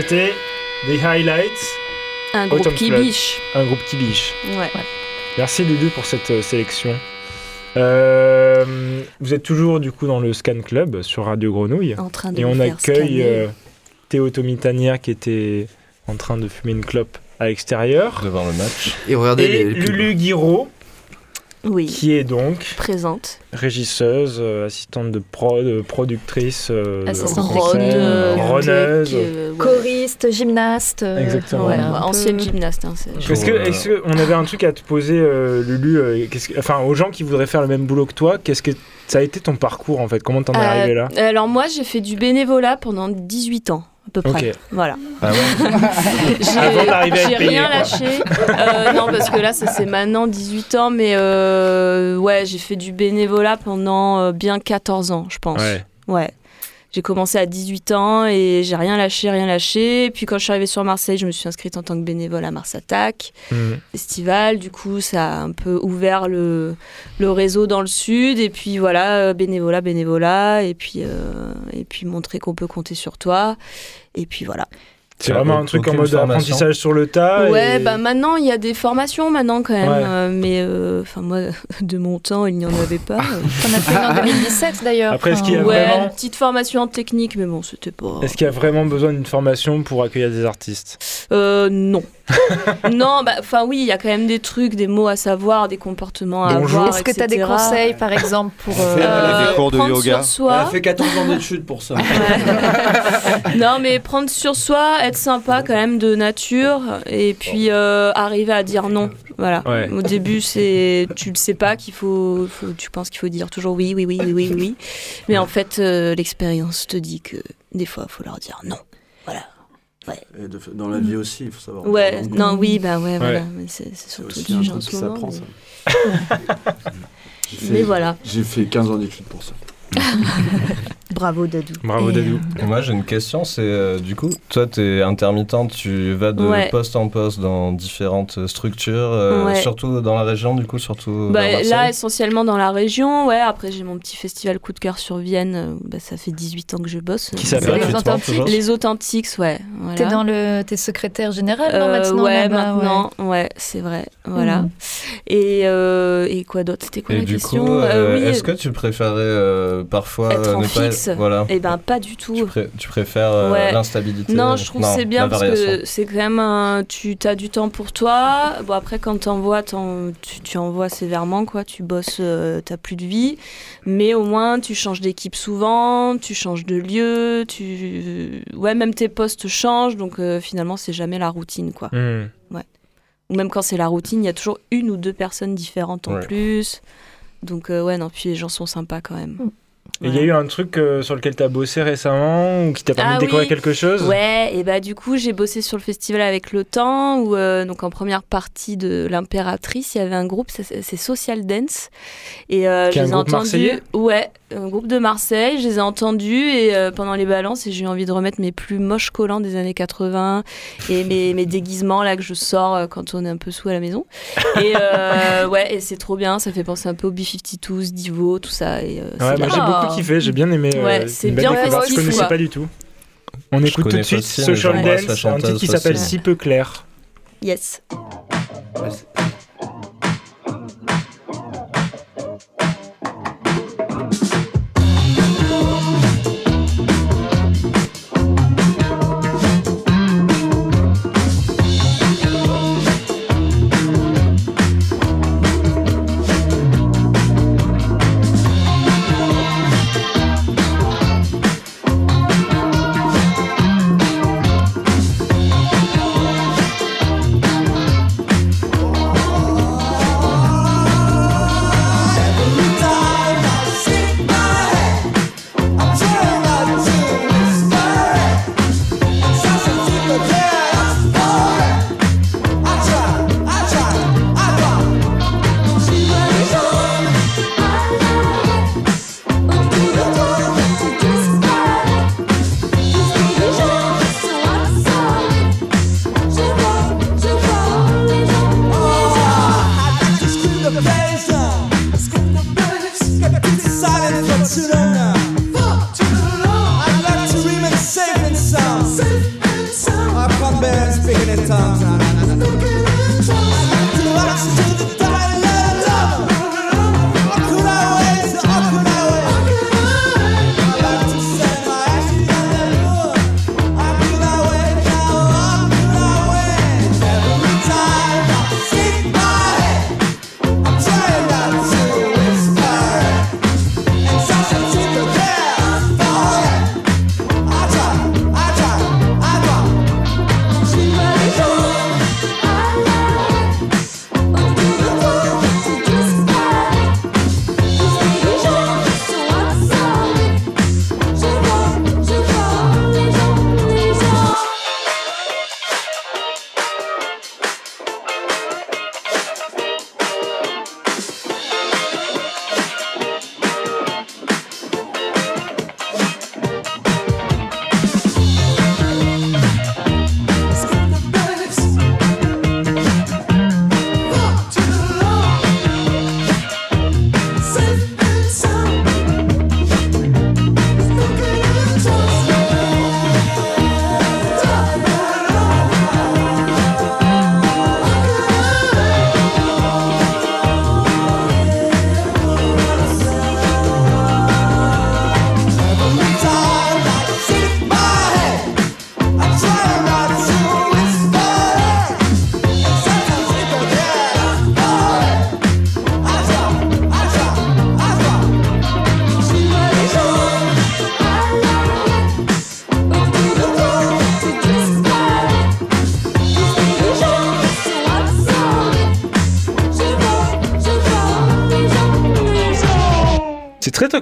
C'était des highlights. Un groupe qui biche. Un groupe qui biche. Ouais. Merci Lulu pour cette euh, sélection. Euh, vous êtes toujours du coup dans le Scan Club sur Radio Grenouille. En train de Et on accueille euh, Théo Tomitania qui était en train de fumer une clope à l'extérieur. Devant le match. Et regardez Lulu Guiraud oui. qui est donc présente, régisseuse, euh, assistante de prod, productrice, euh, assistante choriste, gymnaste, exactement, ancienne gymnaste. Hein, est-ce que, est on avait un truc à te poser, Lulu, enfin aux gens qui voudraient faire le même boulot que toi, qu'est-ce que ça a été ton parcours en fait? Comment t'en es arrivé là? Alors moi, j'ai fait du bénévolat pendant 18 ans à peu près. Voilà. Ah j'ai rien lâché. Euh, non, parce que là, ça c'est maintenant 18 ans, mais euh, ouais, j'ai fait du bénévolat pendant euh, bien 14 ans, je pense. Ouais. ouais. J'ai commencé à 18 ans et j'ai rien lâché, rien lâché. Et puis quand je suis arrivée sur Marseille, je me suis inscrite en tant que bénévole à Mars Attack mmh. Festival. Du coup, ça a un peu ouvert le, le réseau dans le sud. Et puis voilà, bénévolat, bénévolat. Et puis, et puis montrer qu'on peut compter sur toi. Et puis voilà. C'est vraiment un truc en mode apprentissage sur le tas. Ouais, bah maintenant il y a des formations maintenant quand même, euh, mais euh, enfin moi de mon temps il n'y en avait pas. On a fait en 2017 d'ailleurs. Après, est-ce qu'il y a ouais, vraiment une petite formation en technique, mais bon c'était pas. Est-ce qu'il y a vraiment besoin d'une formation pour accueillir des artistes? Euh, Non. non, bah enfin oui, il y a quand même des trucs, des mots à savoir, des comportements à avoir. Est-ce que tu as des conseils par exemple pour euh, des cours de yoga soi. Elle a fait 14 ans d'études pour ça. non, mais prendre sur soi être sympa quand même de nature et puis euh, arriver à dire non. Voilà. Au début, c'est tu le sais pas qu'il faut, tu penses qu'il faut dire toujours oui, oui, oui, oui, oui, oui. Mais en fait, euh, l'expérience te dit que des fois, il faut leur dire non. Voilà. Ouais. Et dans la vie aussi, il faut savoir. Ouais, non, oui, bah ouais, voilà. C'est surtout du en ce moment. mais voilà. J'ai fait 15 ans d'études pour ça. Bravo Dadou. Bravo Dadou. Et moi j'ai une question, c'est euh, du coup, toi tu es intermittente, tu vas de poste en poste dans différentes structures, euh, surtout dans la région du coup, surtout bah, Là essentiellement dans la région, ouais. Après j'ai mon petit festival coup de cœur sur Vienne, euh, bah, ça fait 18 ans que je bosse. Qui s'appelle Les Authentiques. Les Authentiques, ouais. Voilà. T'es dans le, t'es secrétaire général non, maintenant Ouais, maintenant, ouais, c'est vrai, voilà. Mhm. Et, et quoi d'autre? C'était quoi et la du question? Est-ce que tu préférais parfois être en fixe voilà. Et eh ben pas du tout. Tu, préfères euh, l'instabilité Non, je trouve c'est bien parce que c'est quand même un, tu as du temps pour toi. Bon après quand t'envoies, tu, tu envoies sévèrement quoi. Tu bosses, tu euh, t'as plus de vie, mais au moins tu changes d'équipe souvent, tu changes de lieu, tu ouais même tes postes changent donc euh, finalement c'est jamais la routine quoi. Hmm. Ouais. Ou même quand c'est la routine, il y a toujours une ou deux personnes différentes en plus. Donc ouais non puis les gens sont sympas quand même. Hmm. Il y a eu un truc euh, sur lequel tu as bossé récemment ou qui t'a permis ah de découvrir quelque chose? Ouais, et bah du coup j'ai bossé sur le festival avec le temps où euh, donc en première partie de l'impératrice il y avait un groupe c'est Social Dance et euh, je les ai entendus. Ouais, un groupe de Marseille, je les ai entendus et euh, pendant les balances j'ai eu envie de remettre mes plus moches collants des années 80 et mes, mes déguisements là que je sors quand on est un peu sous à la maison. Et ouais, et c'est trop bien, ça fait penser un peu au B52s, Divo, tout ça. Et, ouais, moi j'ai beaucoup kiffé, j'ai bien aimé. Ouais, c'est bien Je connaissais pas du tout. On écoute tout de suite Social Dance, un titre qui s'appelle Si peu clair. Yes.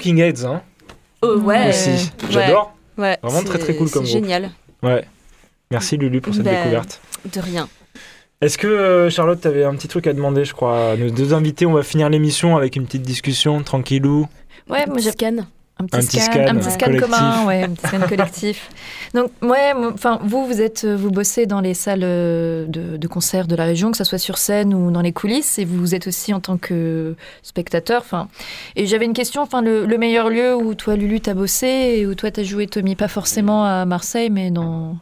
Talking Heads, hein. Oh, ouais. Aussi. J'adore. Ouais. Vraiment très très cool comme groupe. génial. Ouais. Merci Lulu pour cette Ben, découverte. De rien. Est-ce que euh, Charlotte, tu avais un petit truc à demander, je crois à Nos deux invités, on va finir l'émission avec une petite discussion tranquillou. Ouais, moi j'ai scan. Un petit, Un petit scan, un petit scan commun, ouais, un petit scan collectif. Donc, ouais, enfin, vous, vous êtes, vous bossez dans les salles euh, de, de concert de la région, que ça soit sur scène ou dans les coulisses, et vous êtes aussi en tant que spectateur. Enfin, et j'avais une question, enfin, le, le meilleur lieu où toi, Lulu, t'as bossé et où toi, t'as joué, Tommy, pas forcément à Marseille, mais dans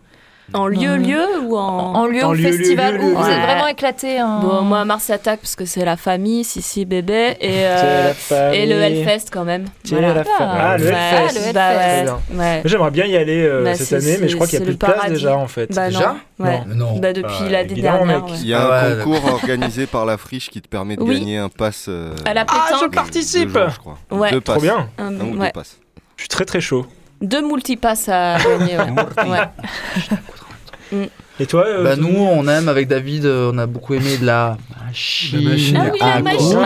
En lieu, Non. lieu ou en. en lieu En ou lieu, lieu, festival lieu, où vous êtes vraiment éclaté. En... Bon, moi, Mars attaque parce que c'est la famille, Sissi, bébé, et, euh, et le Hellfest quand même. C'est Voilà. la fa- Ah, le Ouais, Hellfest. le Bah Hellfest. ouais, Très bien. ouais. J'aimerais bien y aller euh, Bah, cette année, mais je crois qu'il n'y a plus de place paradis. déjà en fait. Bah Déjà non. Ouais. Mais non. Bah depuis Bah, l'année dernière. Il y a Ah un ouais, concours organisé par la friche qui te permet de Oui. gagner un pass. euh, À la Ah, je pétanque, participe deux passes. Trop bien. un- Un ou ouais. deux passes. Je suis très très chaud. Deux multipasses à gagner. ouais. Ouais. Et toi euh, Bah, nous, on aime avec David, euh, on a beaucoup aimé de la machine, machine. Ah oui, la à machine. coudre.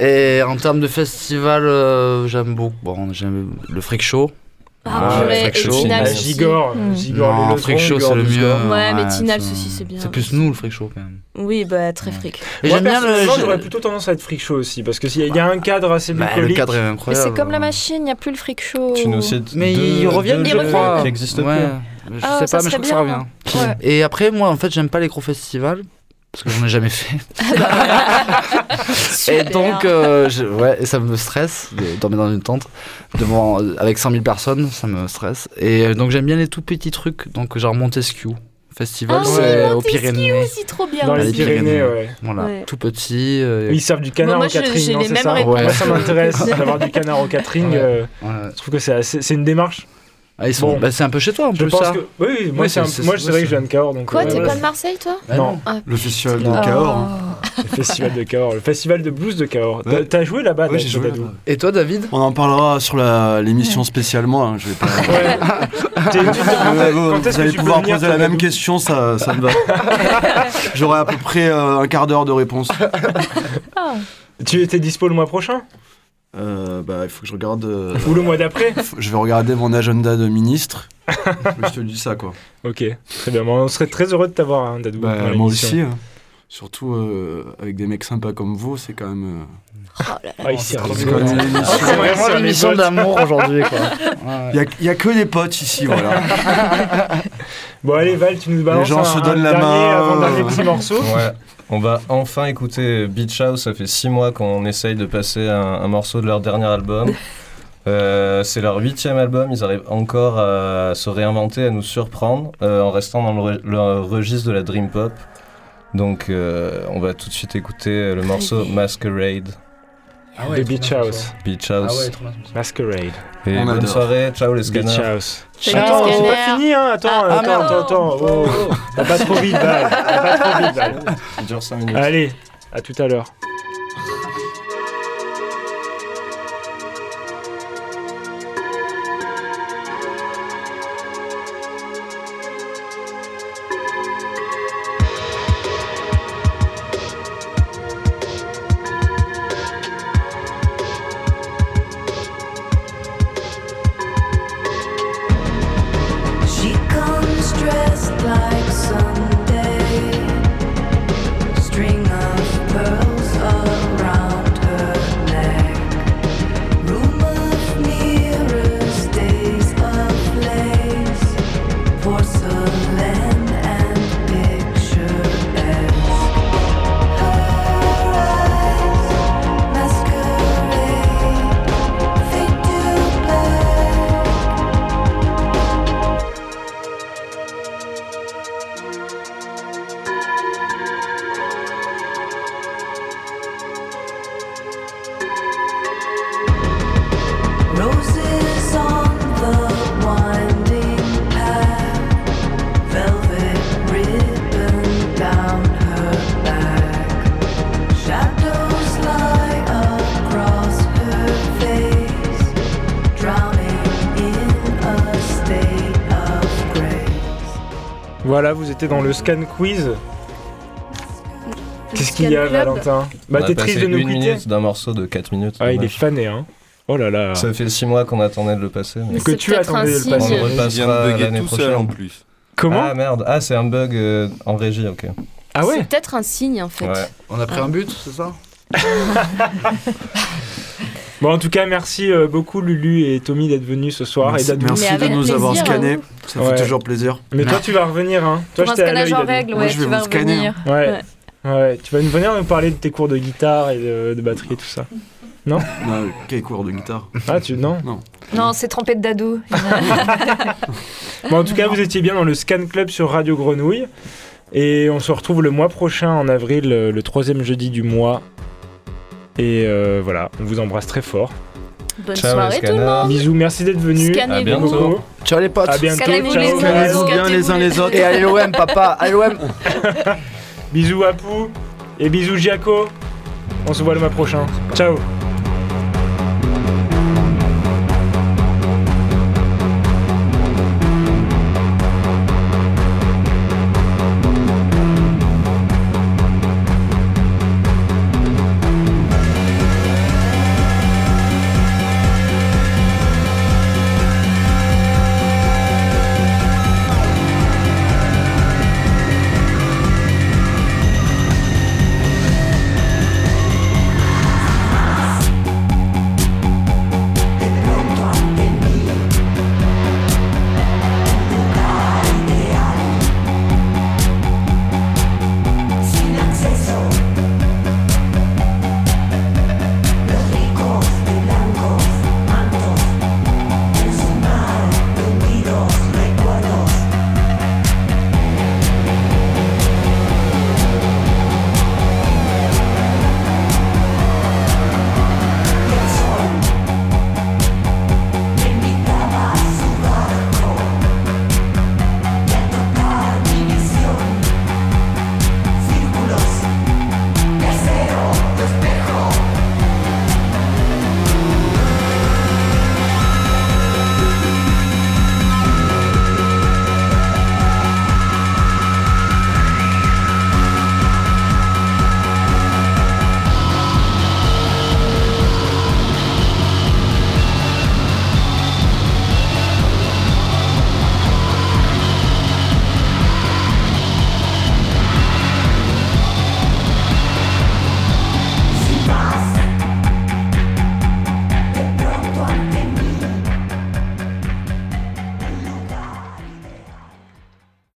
Et en termes de festival, euh, j'aime beaucoup. Bon, j'aime le freak show. Ah, Ouais, et Show. Tinal Ah, aussi. Gigor, Mm. Gigor, non, les show, c'est le mieux. Ouais, mais Tinal aussi, c'est bien. C'est plus nous le freak show quand même. Oui, bah très fric. Et Moi, j'aime bien le. j'aurais plutôt tendance à être freak show aussi, parce qu'il y, a- il y a un cadre assez Bah, le bucolique. cadre est Mais incroyable. c'est comme la machine, il n'y a plus le freak show. Tu nous cites Mais ils reviennent, jeux reviennent. qui n'existent Ouais, plus. je Ah, sais ça pas, mais je crois que ça bien. revient. Ouais. Et après, moi, en fait, j'aime pas les gros festivals. Parce que j'en ai jamais fait. Et donc, euh, je- ouais, et ça me stresse de dormir dans une tente devant, avec 100 000 personnes, ça me stresse. Et euh, donc, j'aime bien les tout petits trucs, donc genre Montesquieu. Festival, Ah c'est oui, aux Montesquieu Pyrénées. aussi, trop bien. Dans les Pyrénées, Pyrénées. ouais. Voilà, Ouais. tout petit. euh, Ils servent du canard Moi, au je- catering, j'ai non, les c'est ça? Moi, ça m'intéresse d'avoir du canard au catering. Ouais. euh, ouais. je trouve que c'est une démarche. Ah, ils sont, Bon. bah, c'est un peu chez toi en Je plus pense ça. que. Oui, oui, moi, Ouais, c'est un- c'est- moi, c'est- c'est vrai que je viens de Cahors. Donc, Quoi, euh, t'es voilà. pas de Marseille, toi Bah, Non. Le festival de Oh. Cahors. hein. Le festival de Cahors, le festival de blues de Cahors. T'as- Ouais. T'as joué là-bas, Ouais, joué là-bas. Et toi, David? On en parlera sur la- l'émission spécialement. hein, Je vais pas. Ouais. Vous allez pouvoir poser la même question, ça, ça me va. J'aurai à peu près euh, un quart d'heure de réponse. Ah. Tu étais dispo le mois prochain? Euh, bah, il faut que je regarde. euh, Ou le mois d'après je vais regarder mon agenda de ministre. je te dis ça, quoi. Ok, très bien. On serait très heureux de t'avoir, hein, Dadou. Bah, moi aussi. hein. Surtout euh, avec des mecs sympas comme vous, c'est quand même. Oh là là. Ah, Oh, c'est. C'est vraiment les l'émission d'amour aujourd'hui, quoi. Il y a, il y a que des potes ici, voilà. Bon, allez, Val, tu nous balances gens un, se donnent la dernier, main. avant dernier petit morceau. Ouais. On va enfin écouter Beach House. Ça fait six mois qu'on essaye de passer un, un morceau de leur dernier album. Euh, c'est leur huitième album. Ils arrivent encore à se réinventer, à nous surprendre, euh, en restant dans le, re- le registre de la dream pop. Donc, euh, on va tout de suite écouter le morceau Masquerade, Ah The Beach House. Beach House. Masquerade. Et On bonne adore. soirée. Ciao les Beach scanners. House. Salut, Attends, c'est pas fini, hein. Attends, Ah, attends, ah, attends, attends. Oh, oh. Pas trop vite, Val. Va pas trop vite, Val. Ça dure 5 minutes. Allez, à tout à l'heure. Étiez dans le scan quiz. Qu'est-ce qu'il y a, Valentin Bah, t'es triste de nous quitter. minute d'un morceau de 4 minutes. Ah, il est fané, hein. Oh là là. Ça fait 6 mois qu'on attendait de le passer. Mais... Que tu attendais de le passer. On repassera l'année prochaine en plus. Comment Ah merde, ah c'est un bug euh, en régie, ok. Ah ouais C'est peut-être un signe en fait. On a pris un but, c'est ça Bon, en tout cas, merci euh, beaucoup Lulu et Tommy d'être venus ce soir merci, et Merci de nous avoir scannés. Hein. Ça fait toujours plaisir. Mais toi, tu vas revenir, hein. Toi, je t'ai règle, ouais, je vais vas scanner. Ouais. ouais. Tu vas venir nous parler de tes cours de guitare et de, batterie et tout ça. Non Non, quel cours de guitare? Ah, tu non Non. Non, c'est trompette d'ado. bon, en tout cas, vous étiez bien dans le Scan Club sur Radio Grenouille. Et on se retrouve le mois prochain, en avril, le troisième jeudi du mois, et euh, voilà, on vous embrasse très fort. Bonne soirée tout le monde. Bisous, merci d'être venu. À bientôt. Ciao les potes. À bientôt. Ciao. Ciao. bien les uns les autres. Et allez l'OM, papa. Allez l'OM. bisous à Pou et bisous Giaco. On se voit le mois prochain. Ciao.